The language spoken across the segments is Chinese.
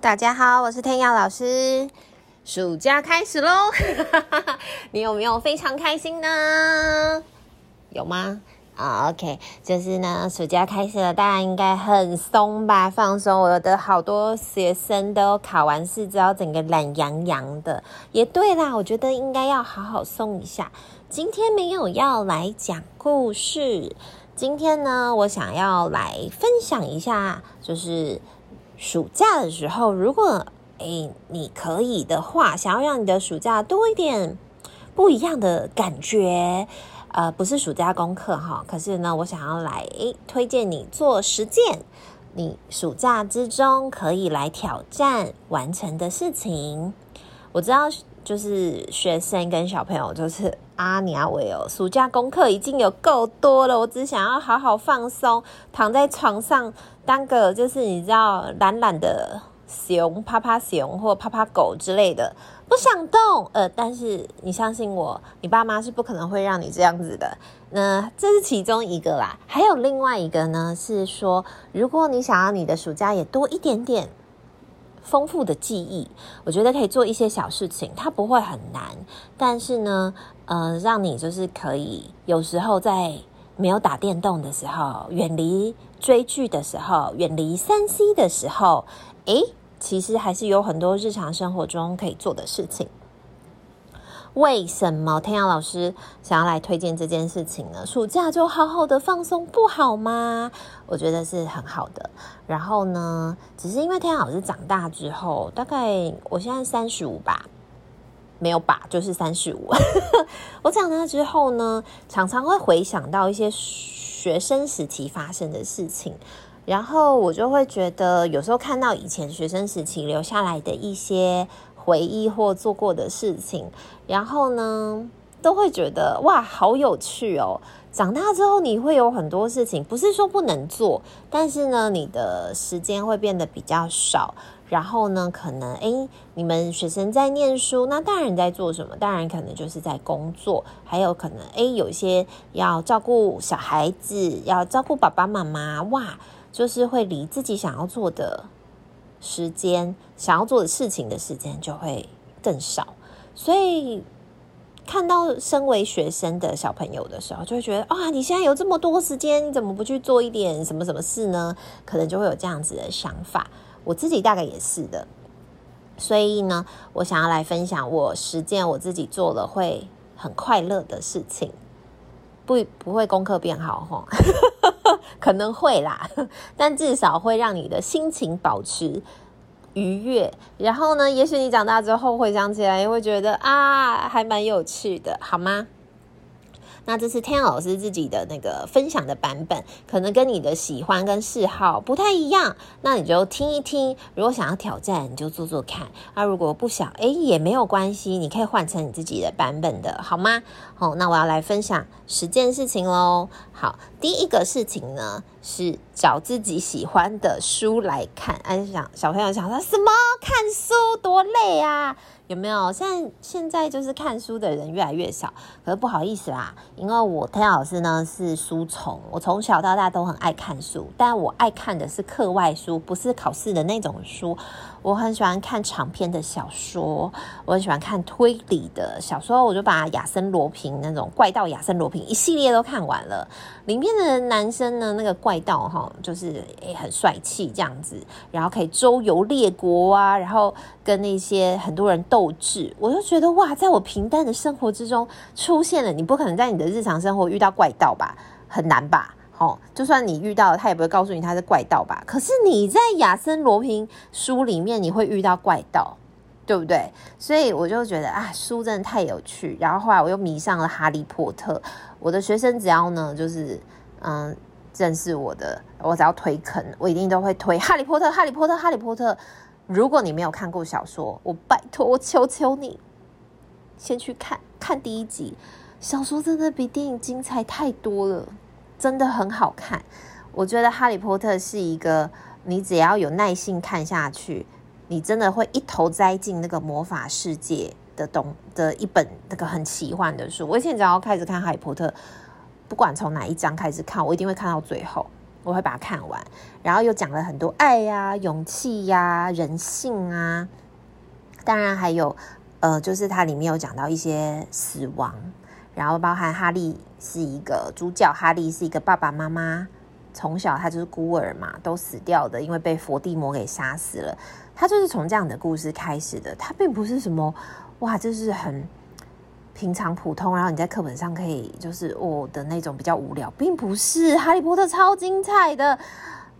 大家好，我是天耀老师。暑假开始喽，你有没有非常开心呢？有吗？啊、oh，OK，就是呢，暑假开始了，大家应该很松吧，放松。我的好多学生都考完试之后，整个懒洋洋的。也对啦，我觉得应该要好好松一下。今天没有要来讲故事，今天呢，我想要来分享一下，就是。暑假的时候，如果诶你可以的话，想要让你的暑假多一点不一样的感觉，呃，不是暑假功课哈，可是呢，我想要来诶推荐你做实践你暑假之中可以来挑战完成的事情。我知道，就是学生跟小朋友，就是啊，你啊，我有暑假功课已经有够多了，我只想要好好放松，躺在床上。当个就是你知道懒懒的熊、趴趴熊或趴趴狗之类的，不想动。呃，但是你相信我，你爸妈是不可能会让你这样子的。那这是其中一个啦，还有另外一个呢，是说如果你想要你的暑假也多一点点丰富的记忆，我觉得可以做一些小事情，它不会很难，但是呢，呃，让你就是可以有时候在。没有打电动的时候，远离追剧的时候，远离三 C 的时候，诶，其实还是有很多日常生活中可以做的事情。为什么天阳老师想要来推荐这件事情呢？暑假就好好的放松，不好吗？我觉得是很好的。然后呢，只是因为天阳老师长大之后，大概我现在三十五吧。没有吧，就是三十五。我长大之后呢，常常会回想到一些学生时期发生的事情，然后我就会觉得，有时候看到以前学生时期留下来的一些回忆或做过的事情，然后呢，都会觉得哇，好有趣哦。长大之后，你会有很多事情，不是说不能做，但是呢，你的时间会变得比较少。然后呢，可能诶，你们学生在念书，那大人在做什么？大人可能就是在工作，还有可能诶，有一些要照顾小孩子，要照顾爸爸妈妈，哇，就是会离自己想要做的时间、想要做的事情的时间就会更少。所以看到身为学生的小朋友的时候，就会觉得啊，你现在有这么多时间，你怎么不去做一点什么什么事呢？可能就会有这样子的想法。我自己大概也是的，所以呢，我想要来分享我实践我自己做了会很快乐的事情，不不会功课变好，可能会啦，但至少会让你的心情保持愉悦。然后呢，也许你长大之后回想起来，也会觉得啊，还蛮有趣的，好吗？那这是天老师自己的那个分享的版本，可能跟你的喜欢跟嗜好不太一样，那你就听一听。如果想要挑战，你就做做看。那如果不想，诶，也没有关系，你可以换成你自己的版本的，好吗？好，那我要来分享十件事情喽。好，第一个事情呢是找自己喜欢的书来看。哎，想小朋友想说什么？看书多累啊！有没有？现在现在就是看书的人越来越少，可是不好意思啦，因为我天老师呢是书虫，我从小到大都很爱看书，但我爱看的是课外书，不是考试的那种书。我很喜欢看长篇的小说，我很喜欢看推理的小说，我就把亚森罗平那种怪盗亚森罗平一系列都看完了。里面的男生呢，那个怪怪盗哈，就是诶很帅气这样子，然后可以周游列国啊，然后跟那些很多人斗智，我就觉得哇，在我平淡的生活之中出现了，你不可能在你的日常生活遇到怪盗吧？很难吧？哦，就算你遇到了，他也不会告诉你他是怪盗吧？可是你在亚森罗平书里面，你会遇到怪盗，对不对？所以我就觉得啊，书真的太有趣。然后后来我又迷上了哈利波特。我的学生只要呢，就是嗯，认识我的，我只要推坑，我一定都会推哈利波特，哈利波特，哈利波特。如果你没有看过小说，我拜托，我求求你，先去看看第一集。小说真的比电影精彩太多了。真的很好看，我觉得《哈利波特》是一个你只要有耐心看下去，你真的会一头栽进那个魔法世界的东的一本那个很奇幻的书。我以前只要开始看《哈利波特》，不管从哪一章开始看，我一定会看到最后。我会把它看完。然后又讲了很多爱呀、勇气呀、人性啊，当然还有呃，就是它里面有讲到一些死亡，然后包含哈利是一个主角，哈利是一个爸爸妈妈从小他就是孤儿嘛，都死掉的，因为被佛地魔给杀死了。他就是从这样的故事开始的，他并不是什么哇，就是很。平常普通，然后你在课本上可以就是哦的那种比较无聊，并不是《哈利波特》超精彩的。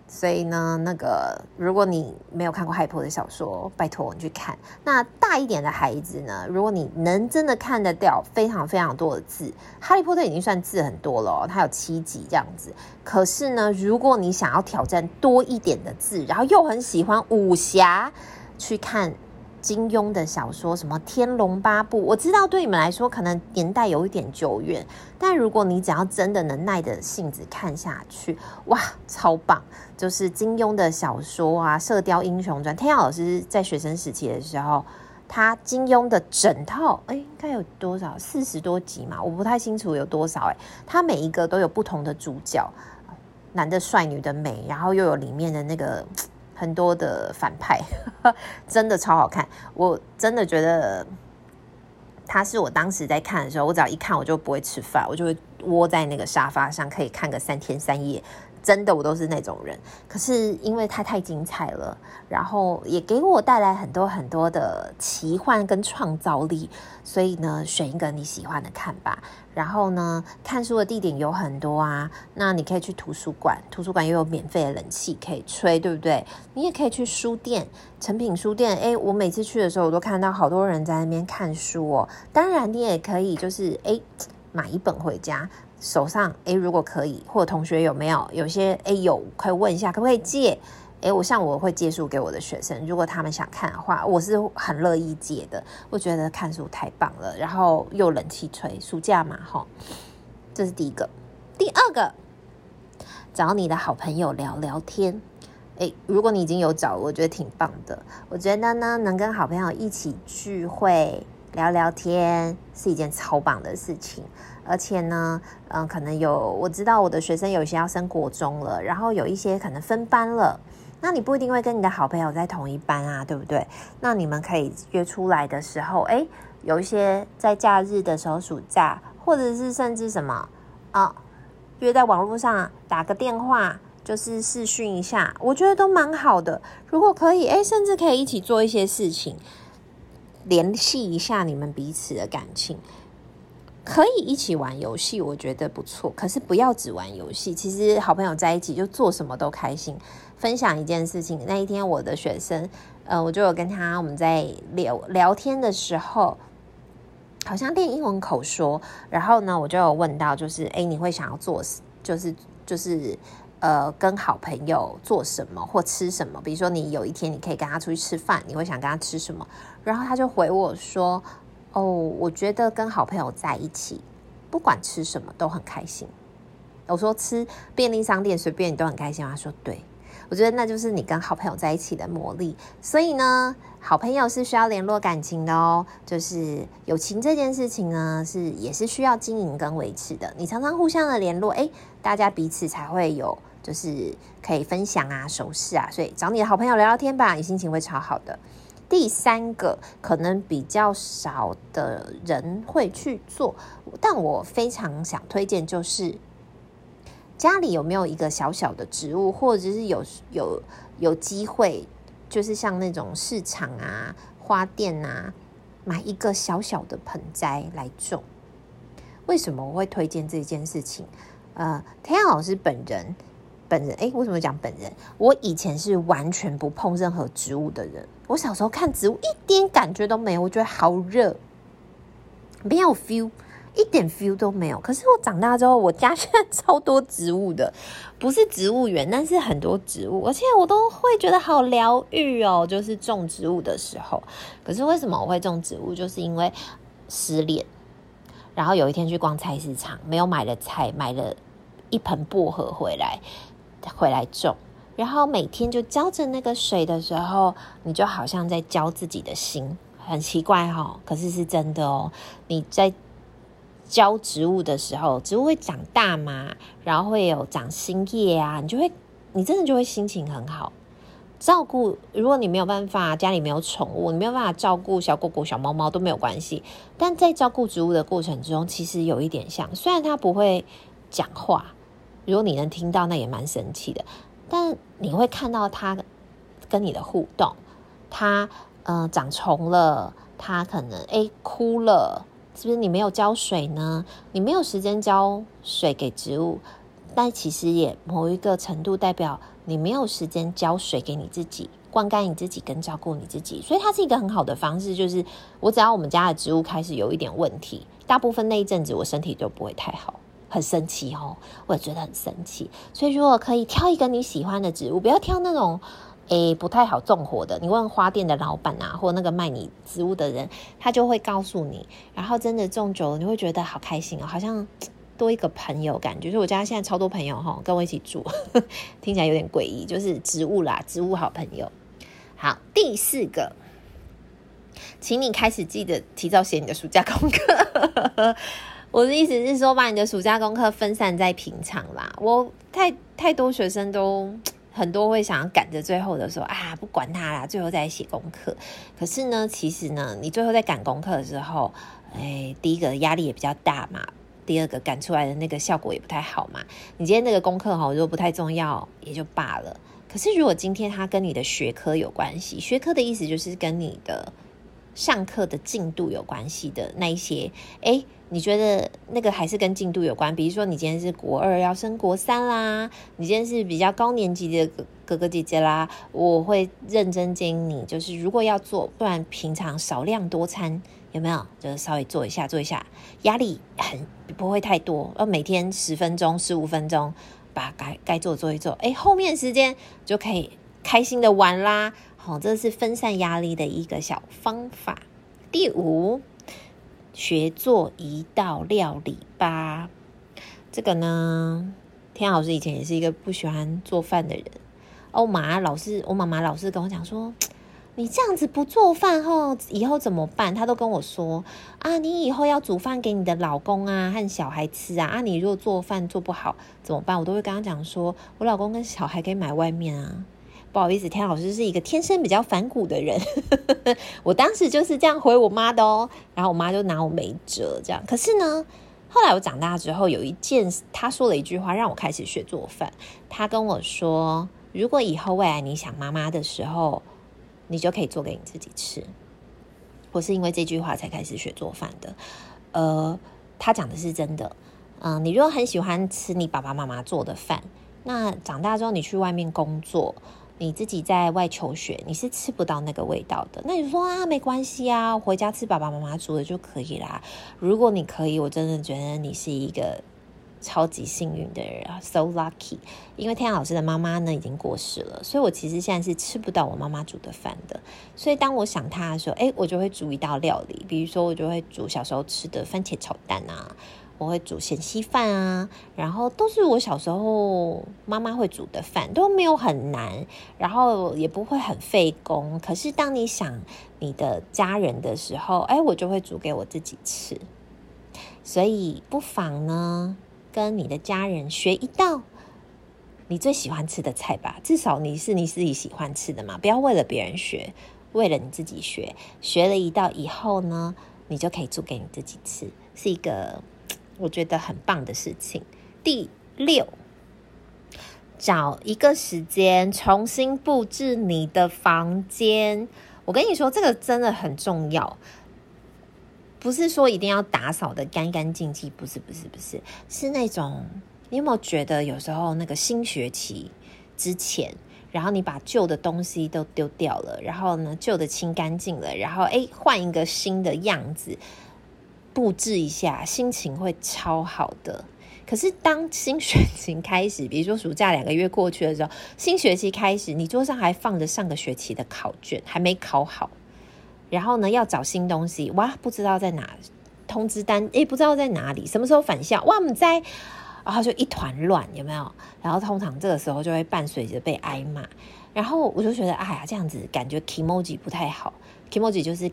所以呢，那个如果你没有看过《哈利波特》小说，拜托你去看。那大一点的孩子呢，如果你能真的看得掉非常非常多的字，《哈利波特》已经算字很多了哦，它有七集这样子。可是呢，如果你想要挑战多一点的字，然后又很喜欢武侠，去看。金庸的小说，什么《天龙八部》，我知道对你们来说可能年代有一点久远，但如果你只要真的能耐着性子看下去，哇，超棒！就是金庸的小说啊，《射雕英雄传》。天耀老师在学生时期的时候，他金庸的整套，哎，应该有多少？四十多集嘛，我不太清楚有多少。哎，他每一个都有不同的主角，男的帅，女的美，然后又有里面的那个。很多的反派，真的超好看。我真的觉得，他是我当时在看的时候，我只要一看，我就不会吃饭，我就会窝在那个沙发上，可以看个三天三夜。真的，我都是那种人。可是因为它太精彩了，然后也给我带来很多很多的奇幻跟创造力，所以呢，选一个你喜欢的看吧。然后呢，看书的地点有很多啊，那你可以去图书馆，图书馆又有免费的冷气可以吹，对不对？你也可以去书店，成品书店。诶，我每次去的时候，我都看到好多人在那边看书哦。当然，你也可以就是诶，买一本回家。手上诶，如果可以，或同学有没有有些诶有，可以问一下可不可以借？诶，我像我会借书给我的学生，如果他们想看的话，我是很乐意借的。我觉得看书太棒了，然后又冷气吹，暑假嘛，哈，这是第一个。第二个，找你的好朋友聊聊天。诶，如果你已经有找，我觉得挺棒的。我觉得呢，能跟好朋友一起聚会聊聊天是一件超棒的事情。而且呢，嗯，可能有我知道我的学生有些要升国中了，然后有一些可能分班了，那你不一定会跟你的好朋友在同一班啊，对不对？那你们可以约出来的时候，诶，有一些在假日的时候，暑假，或者是甚至什么啊，约在网络上打个电话，就是试训一下，我觉得都蛮好的。如果可以，诶，甚至可以一起做一些事情，联系一下你们彼此的感情。可以一起玩游戏，我觉得不错。可是不要只玩游戏，其实好朋友在一起就做什么都开心。分享一件事情，那一天我的学生，呃，我就有跟他我们在聊聊天的时候，好像练英文口说。然后呢，我就有问到，就是诶，你会想要做，就是就是呃，跟好朋友做什么或吃什么？比如说你有一天你可以跟他出去吃饭，你会想跟他吃什么？然后他就回我说。哦，我觉得跟好朋友在一起，不管吃什么都很开心。我说吃便利商店随便你都很开心吗？他说对，我觉得那就是你跟好朋友在一起的魔力。所以呢，好朋友是需要联络感情的哦。就是友情这件事情呢，是也是需要经营跟维持的。你常常互相的联络，诶，大家彼此才会有就是可以分享啊、熟识啊。所以找你的好朋友聊聊天吧，你心情会超好的。第三个可能比较少的人会去做，但我非常想推荐，就是家里有没有一个小小的植物，或者是有有有机会，就是像那种市场啊、花店啊，买一个小小的盆栽来种。为什么我会推荐这件事情？呃，天老师本人。本人诶，为什么讲本人？我以前是完全不碰任何植物的人。我小时候看植物一点感觉都没有，我觉得好热，没有 feel，一点 feel 都没有。可是我长大之后，我家现在超多植物的，不是植物园，但是很多植物，而且我都会觉得好疗愈哦。就是种植物的时候，可是为什么我会种植物？就是因为失恋，然后有一天去逛菜市场，没有买了菜，买了一盆薄荷回来。回来种，然后每天就浇着那个水的时候，你就好像在浇自己的心，很奇怪哈、哦，可是是真的哦。你在浇植物的时候，植物会长大嘛，然后会有长新叶啊，你就会，你真的就会心情很好。照顾，如果你没有办法，家里没有宠物，你没有办法照顾小狗狗、小猫猫都没有关系。但在照顾植物的过程中，其实有一点像，虽然它不会讲话，如果你能听到，那也蛮神奇的。但你会看到它跟你的互动，它呃长虫了，它可能诶枯了，是不是你没有浇水呢？你没有时间浇水给植物，但其实也某一个程度代表。你没有时间浇水给你自己，灌溉你自己跟照顾你自己，所以它是一个很好的方式。就是我只要我们家的植物开始有一点问题，大部分那一阵子我身体都不会太好，很神奇哦，我也觉得很神奇。所以如果可以挑一个你喜欢的植物，不要挑那种诶不太好种活的。你问花店的老板啊，或那个卖你植物的人，他就会告诉你。然后真的种久了，你会觉得好开心哦，好像。多一个朋友感觉，就是我家现在超多朋友哈，跟我一起住，听起来有点诡异，就是植物啦，植物好朋友。好，第四个，请你开始记得提早写你的暑假功课。我的意思是说，把你的暑假功课分散在平常啦。我太太多学生都 很多会想要赶着最后的时候啊，不管他啦，最后再写功课。可是呢，其实呢，你最后在赶功课的时候，哎，第一个压力也比较大嘛。第二个赶出来的那个效果也不太好嘛。你今天那个功课哈，如果不太重要也就罢了。可是如果今天它跟你的学科有关系，学科的意思就是跟你的上课的进度有关系的那一些，诶，你觉得那个还是跟进度有关？比如说你今天是国二要升国三啦，你今天是比较高年级的哥哥姐姐啦，我会认真建议你，就是如果要做，不然平常少量多餐。有没有？就是稍微做一下，做一下，压力很不会太多。呃，每天十分钟、十五分钟，把该该做做一做。哎，后面时间就可以开心的玩啦。好，这是分散压力的一个小方法。第五，学做一道料理吧。这个呢，天老师以前也是一个不喜欢做饭的人。哦，妈老是，我妈妈老是跟我讲说。你这样子不做饭后，以后怎么办？她都跟我说啊，你以后要煮饭给你的老公啊和小孩吃啊。啊，你如果做饭做不好怎么办？我都会跟他讲说，我老公跟小孩可以买外面啊。不好意思，天老师是一个天生比较反骨的人，我当时就是这样回我妈的哦。然后我妈就拿我没辙，这样。可是呢，后来我长大之后，有一件他说了一句话，让我开始学做饭。他跟我说，如果以后未来你想妈妈的时候。你就可以做给你自己吃。我是因为这句话才开始学做饭的。呃，他讲的是真的。嗯、你如果很喜欢吃你爸爸妈妈做的饭，那长大之后你去外面工作，你自己在外求学，你是吃不到那个味道的。那你说啊，没关系啊，回家吃爸爸妈妈煮的就可以啦。如果你可以，我真的觉得你是一个。超级幸运的人，so lucky！因为天老师的妈妈呢已经过世了，所以我其实现在是吃不到我妈妈煮的饭的。所以当我想她的时候，哎，我就会煮一道料理，比如说我就会煮小时候吃的番茄炒蛋啊，我会煮咸稀饭啊，然后都是我小时候妈妈会煮的饭，都没有很难，然后也不会很费工。可是当你想你的家人的时候，哎，我就会煮给我自己吃。所以不妨呢。跟你的家人学一道你最喜欢吃的菜吧，至少你是你自己喜欢吃的嘛，不要为了别人学，为了你自己学。学了一道以后呢，你就可以做给你自己吃，是一个我觉得很棒的事情。第六，找一个时间重新布置你的房间。我跟你说，这个真的很重要。不是说一定要打扫得干干净净，不是不是不是，是那种你有没有觉得有时候那个新学期之前，然后你把旧的东西都丢掉了，然后呢旧的清干净了，然后诶换一个新的样子布置一下，心情会超好的。可是当新学期开始，比如说暑假两个月过去的时候，新学期开始，你桌上还放着上个学期的考卷，还没考好。然后呢，要找新东西哇，不知道在哪，通知单诶，不知道在哪里，什么时候返校哇，我们在，然后就一团乱，有没有？然后通常这个时候就会伴随着被挨骂，然后我就觉得，哎呀，这样子感觉 kimoji 不太好，kimoji 就是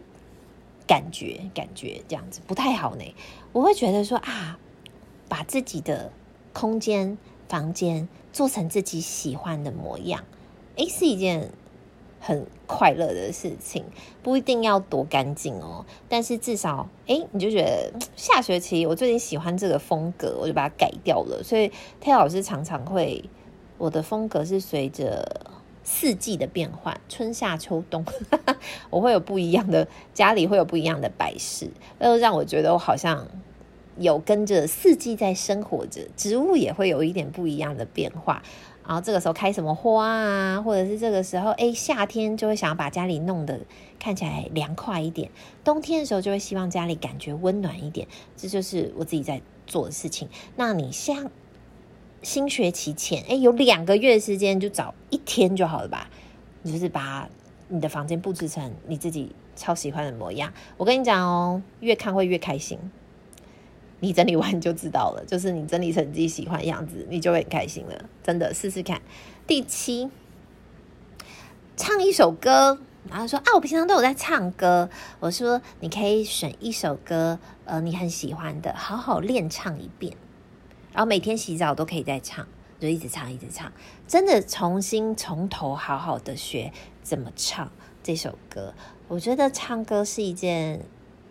感觉，感觉这样子不太好呢。我会觉得说啊，把自己的空间、房间做成自己喜欢的模样，诶，是一件很快乐的事情。不一定要多干净哦，但是至少，诶，你就觉得下学期我最近喜欢这个风格，我就把它改掉了。所以，泰老师常常会，我的风格是随着。四季的变换，春夏秋冬，我会有不一样的家里会有不一样的摆饰，呃，让我觉得我好像有跟着四季在生活着。植物也会有一点不一样的变化，然后这个时候开什么花啊，或者是这个时候，哎，夏天就会想要把家里弄得看起来凉快一点，冬天的时候就会希望家里感觉温暖一点，这就是我自己在做的事情。那你像？新学期前，哎，有两个月的时间，就找一天就好了吧？你就是把你的房间布置成你自己超喜欢的模样。我跟你讲哦，越看会越开心。你整理完你就知道了，就是你整理成自己喜欢样子，你就会很开心了。真的，试试看。第七，唱一首歌，然后说啊，我平常都有在唱歌。我说你可以选一首歌，呃，你很喜欢的，好好练唱一遍。然后每天洗澡都可以再唱，就一直唱一直唱，真的重新从头好好的学怎么唱这首歌。我觉得唱歌是一件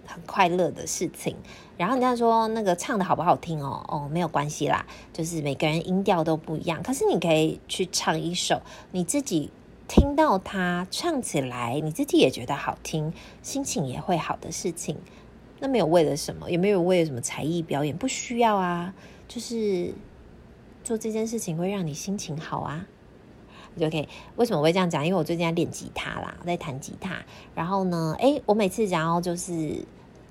很快乐的事情。然后人家说那个唱的好不好听哦，哦，没有关系啦，就是每个人音调都不一样。可是你可以去唱一首你自己听到它唱起来，你自己也觉得好听，心情也会好的事情。那没有为了什么，也没有为了什么才艺表演，不需要啊。就是做这件事情会让你心情好啊，OK。为什么我会这样讲？因为我最近在练吉他啦，在弹吉他。然后呢，诶，我每次想要就是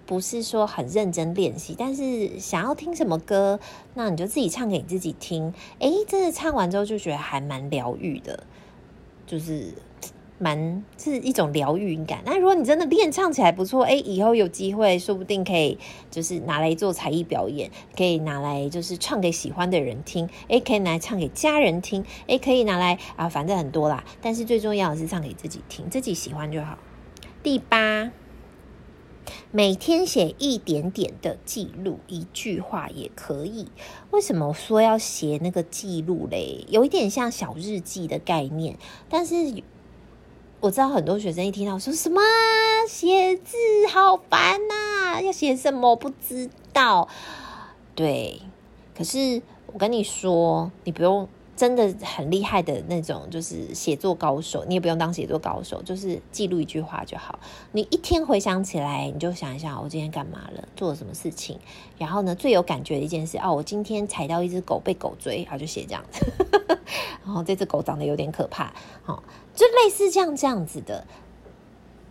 不是说很认真练习，但是想要听什么歌，那你就自己唱给自己听。诶，真的唱完之后就觉得还蛮疗愈的，就是。蛮是一种疗愈感。那如果你真的练唱起来不错，哎，以后有机会，说不定可以就是拿来做才艺表演，可以拿来就是唱给喜欢的人听，哎，可以拿来唱给家人听，哎，可以拿来啊，反正很多啦。但是最重要的是唱给自己听，自己喜欢就好。第八，每天写一点点的记录，一句话也可以。为什么说要写那个记录嘞？有一点像小日记的概念，但是。我知道很多学生一听到说什么写字好烦呐，要写什么不知道。对，可是我跟你说，你不用真的很厉害的那种，就是写作高手，你也不用当写作高手，就是记录一句话就好。你一天回想起来，你就想一下，我今天干嘛了，做了什么事情。然后呢，最有感觉的一件事，哦，我今天踩到一只狗，被狗追，然后就写这样子。然后这只狗长得有点可怕，好。就类似这样这样子的，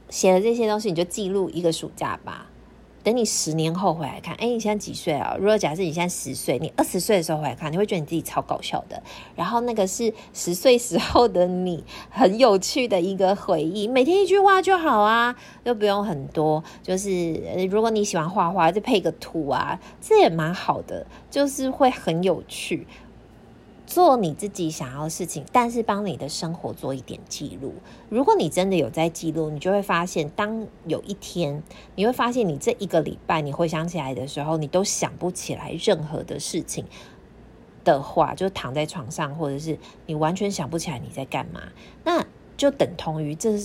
写了这些东西，你就记录一个暑假吧。等你十年后回来看，哎，你现在几岁啊？如果假设你现在十岁，你二十岁的时候回来看，你会觉得你自己超搞笑的。然后那个是十岁时候的你，很有趣的一个回忆。每天一句话就好啊，又不用很多。就是如果你喜欢画画，就配个图啊，这也蛮好的，就是会很有趣。做你自己想要的事情，但是帮你的生活做一点记录。如果你真的有在记录，你就会发现，当有一天你会发现，你这一个礼拜你回想起来的时候，你都想不起来任何的事情的话，就躺在床上，或者是你完全想不起来你在干嘛，那就等同于这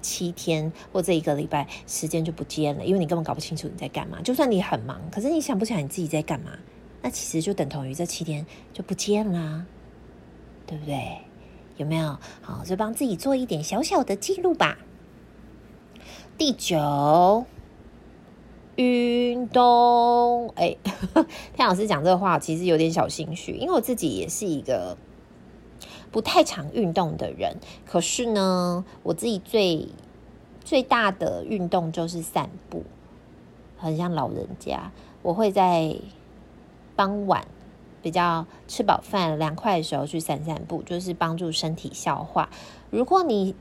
七天或这一个礼拜时间就不见了，因为你根本搞不清楚你在干嘛。就算你很忙，可是你想不起来你自己在干嘛。那其实就等同于这七天就不见了，对不对？有没有？好，就帮自己做一点小小的记录吧。第九，运动。哎，天老师讲这个话其实有点小心虚，因为我自己也是一个不太常运动的人。可是呢，我自己最最大的运动就是散步，很像老人家，我会在。傍晚比较吃饱饭、凉快的时候去散散步，就是帮助身体消化。如果你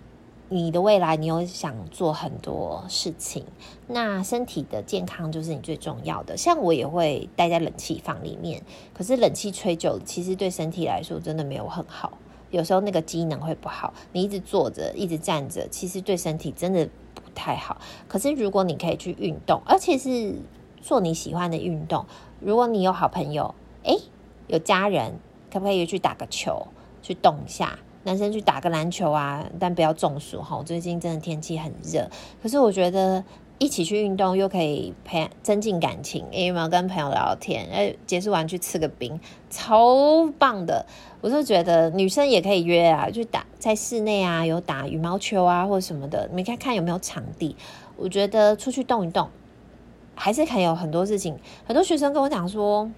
你的未来你有想做很多事情，那身体的健康就是你最重要的。像我也会待在冷气房里面，可是冷气吹久了，其实对身体来说真的没有很好。有时候那个机能会不好，你一直坐着、一直站着，其实对身体真的不太好。可是如果你可以去运动，而且是做你喜欢的运动，如果你有好朋友，诶，有家人，可不可以去打个球，去动一下？男生去打个篮球啊，但不要中暑哈。最近真的天气很热，可是我觉得一起去运动又可以培增进感情，有没有跟朋友聊天？哎，结束完去吃个冰，超棒的。我就觉得女生也可以约啊，去打在室内啊，有打羽毛球啊或者什么的，你看看有没有场地。我觉得出去动一动，还是可以有很多事情。很多学生跟我讲说，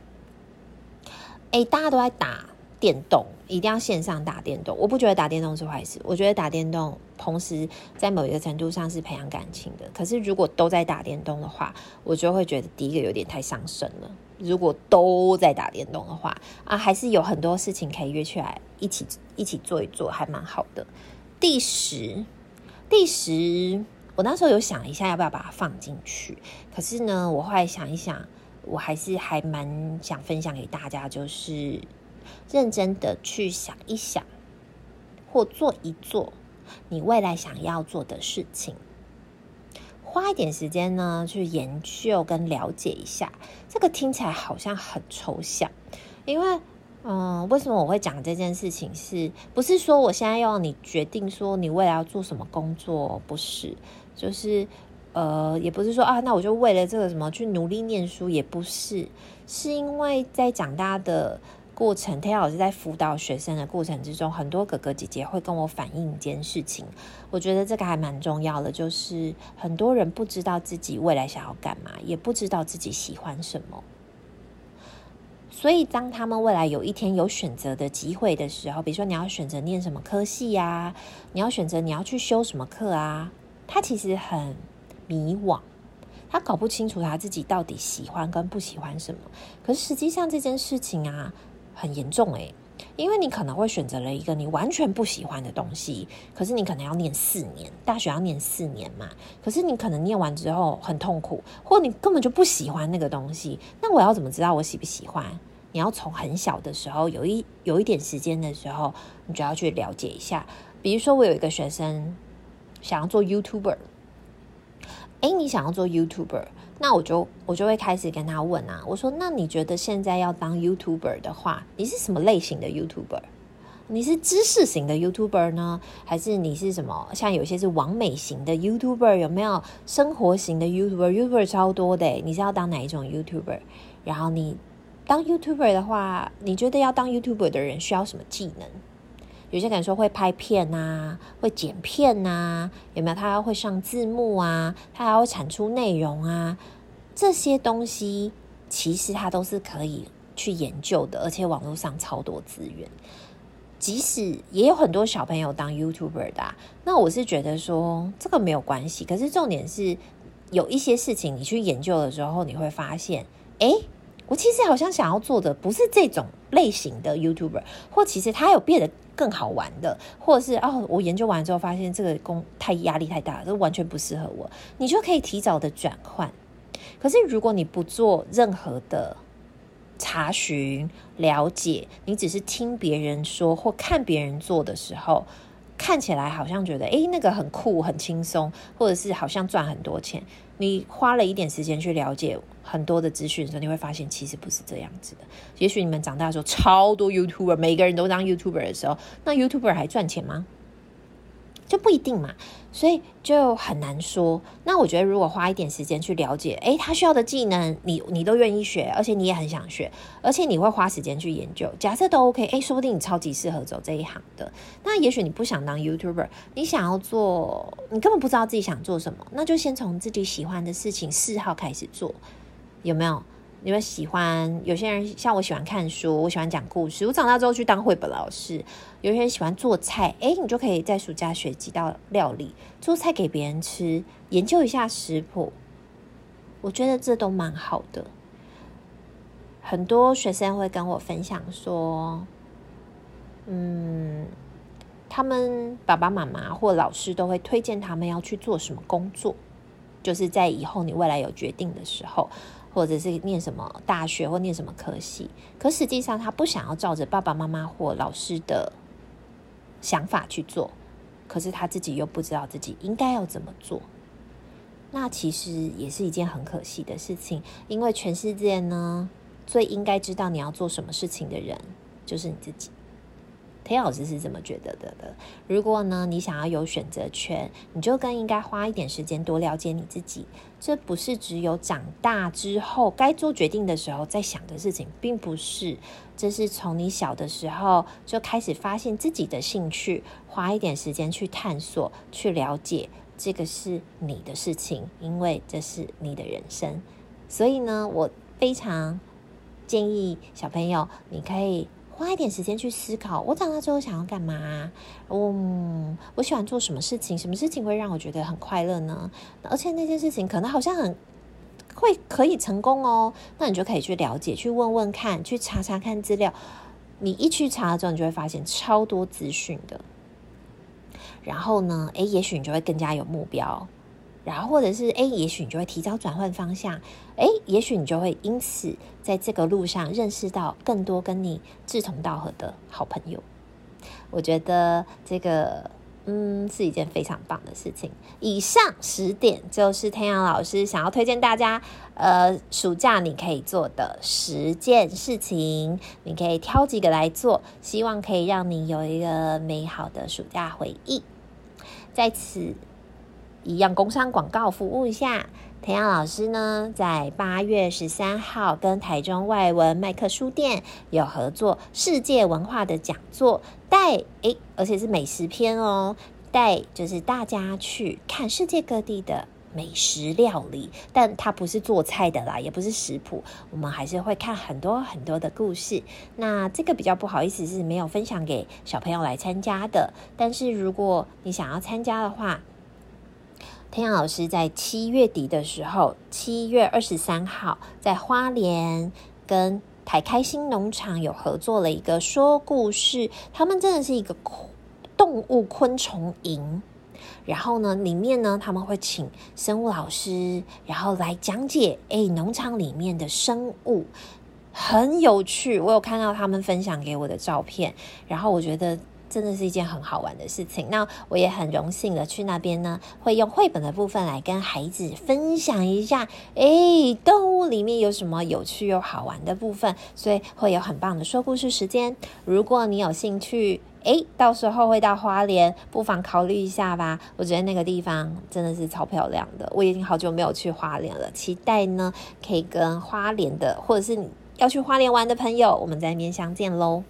哎，大家都在打。电动一定要线上打电动，我不觉得打电动是坏事。我觉得打电动同时在某一个程度上是培养感情的。可是如果都在打电动的话，我就会觉得第一个有点太伤身了。如果都在打电动的话啊，还是有很多事情可以约出来一起一起做一做，还蛮好的。第十，第十，我那时候有想一下要不要把它放进去，可是呢，我后来想一想，我还是还蛮想分享给大家，就是。认真的去想一想，或做一做你未来想要做的事情，花一点时间呢去研究跟了解一下。这个听起来好像很抽象，因为，嗯，为什么我会讲这件事情是？不是说我现在要你决定说你未来要做什么工作？不是，就是，呃，也不是说啊，那我就为了这个什么去努力念书，也不是，是因为在长大的。过程，天老师在辅导学生的过程之中，很多哥哥姐姐会跟我反映一件事情，我觉得这个还蛮重要的，就是很多人不知道自己未来想要干嘛，也不知道自己喜欢什么，所以当他们未来有一天有选择的机会的时候，比如说你要选择念什么科系呀，你要选择你要去修什么课啊，他其实很迷惘，他搞不清楚他自己到底喜欢跟不喜欢什么，可是实际上这件事情啊。很严重诶，因为你可能会选择了一个你完全不喜欢的东西，可是你可能要念四年，大学要念四年嘛，可是你可能念完之后很痛苦，或你根本就不喜欢那个东西，那我要怎么知道我喜不喜欢？你要从很小的时候，有一有一点时间的时候，你就要去了解一下。比如说，我有一个学生想要做 YouTuber，诶，你想要做 YouTuber？那我就我就会开始跟他问啊，我说，那你觉得现在要当 YouTuber 的话，你是什么类型的 YouTuber？你是知识型的 YouTuber 呢，还是你是什么？像有些是完美型的 YouTuber，有没有生活型的 YouTuber？YouTuber 超多的，你是要当哪一种 YouTuber？然后你当 YouTuber 的话，你觉得要当 YouTuber 的人需要什么技能？有些可能说会拍片啊，会剪片啊，有没有？他会上字幕啊，他还会产出内容啊，这些东西其实他都是可以去研究的，而且网络上超多资源。即使也有很多小朋友当 YouTuber 的，那我是觉得说这个没有关系。可是重点是有一些事情你去研究的时候，你会发现，哎，我其实好像想要做的不是这种类型的 YouTuber，或其实他有变得。更好玩的，或者是哦，我研究完之后发现这个工太压力太大了，这完全不适合我，你就可以提早的转换。可是如果你不做任何的查询了解，你只是听别人说或看别人做的时候，看起来好像觉得诶，那个很酷很轻松，或者是好像赚很多钱。你花了一点时间去了解很多的资讯的时候，你会发现其实不是这样子的。也许你们长大的时候超多 YouTuber，每个人都当 YouTuber 的时候，那 YouTuber 还赚钱吗？就不一定嘛，所以就很难说。那我觉得，如果花一点时间去了解，诶，他需要的技能，你你都愿意学，而且你也很想学，而且你会花时间去研究，假设都 OK，诶，说不定你超级适合走这一行的。那也许你不想当 YouTuber，你想要做，你根本不知道自己想做什么，那就先从自己喜欢的事情、嗜好开始做，有没有？你们喜欢，有些人像我喜欢看书，我喜欢讲故事。我长大之后去当绘本老师。有些人喜欢做菜，诶，你就可以在暑假学几道料理，做菜给别人吃，研究一下食谱。我觉得这都蛮好的。很多学生会跟我分享说，嗯，他们爸爸妈妈或老师都会推荐他们要去做什么工作，就是在以后你未来有决定的时候。或者是念什么大学或念什么科系，可实际上他不想要照着爸爸妈妈或老师的想法去做，可是他自己又不知道自己应该要怎么做。那其实也是一件很可惜的事情，因为全世界呢，最应该知道你要做什么事情的人，就是你自己。田老师是这么觉得的的。如果呢，你想要有选择权，你就更应该花一点时间多了解你自己。这不是只有长大之后该做决定的时候在想的事情，并不是。这是从你小的时候就开始发现自己的兴趣，花一点时间去探索、去了解，这个是你的事情，因为这是你的人生。所以呢，我非常建议小朋友，你可以。花一点时间去思考，我长大之后想要干嘛？嗯，我喜欢做什么事情？什么事情会让我觉得很快乐呢？而且那件事情可能好像很会可以成功哦。那你就可以去了解，去问问看，去查查看资料。你一去查了之后，你就会发现超多资讯的。然后呢，诶，也许你就会更加有目标。然后，或者是诶，也许你就会提早转换方向，诶，也许你就会因此在这个路上认识到更多跟你志同道合的好朋友。我觉得这个嗯是一件非常棒的事情。以上十点就是天阳老师想要推荐大家，呃，暑假你可以做的十件事情，你可以挑几个来做，希望可以让你有一个美好的暑假回忆。在此。一样工商广告服务一下，弹雅老师呢，在八月十三号跟台中外文麦克书店有合作世界文化的讲座，带诶，而且是美食篇哦，带就是大家去看世界各地的美食料理，但它不是做菜的啦，也不是食谱，我们还是会看很多很多的故事。那这个比较不好意思是没有分享给小朋友来参加的，但是如果你想要参加的话，弹雅老师在七月底的时候，七月二十三号，在花莲跟台开心农场有合作了一个说故事。他们真的是一个动物昆虫营，然后呢，里面呢他们会请生物老师，然后来讲解。哎，农场里面的生物很有趣，我有看到他们分享给我的照片，然后我觉得。真的是一件很好玩的事情。那我也很荣幸的去那边呢，会用绘本的部分来跟孩子分享一下，诶，动物里面有什么有趣又好玩的部分，所以会有很棒的说故事时间。如果你有兴趣，诶，到时候会到花莲，不妨考虑一下吧。我觉得那个地方真的是超漂亮的。我已经好久没有去花莲了，期待呢可以跟花莲的，或者是你要去花莲玩的朋友，我们在那边相见喽。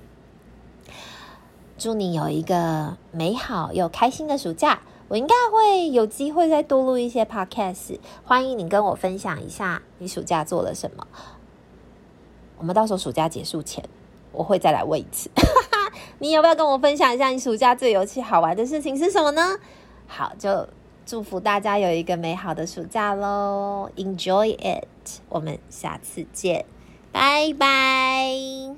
祝你有一个美好又开心的暑假！我应该会有机会再多录一些 podcast，欢迎你跟我分享一下你暑假做了什么。我们到时候暑假结束前，我会再来问一次。你有没有跟我分享一下你暑假最有趣好玩的事情是什么呢？好，就祝福大家有一个美好的暑假喽！Enjoy it！我们下次见，拜拜。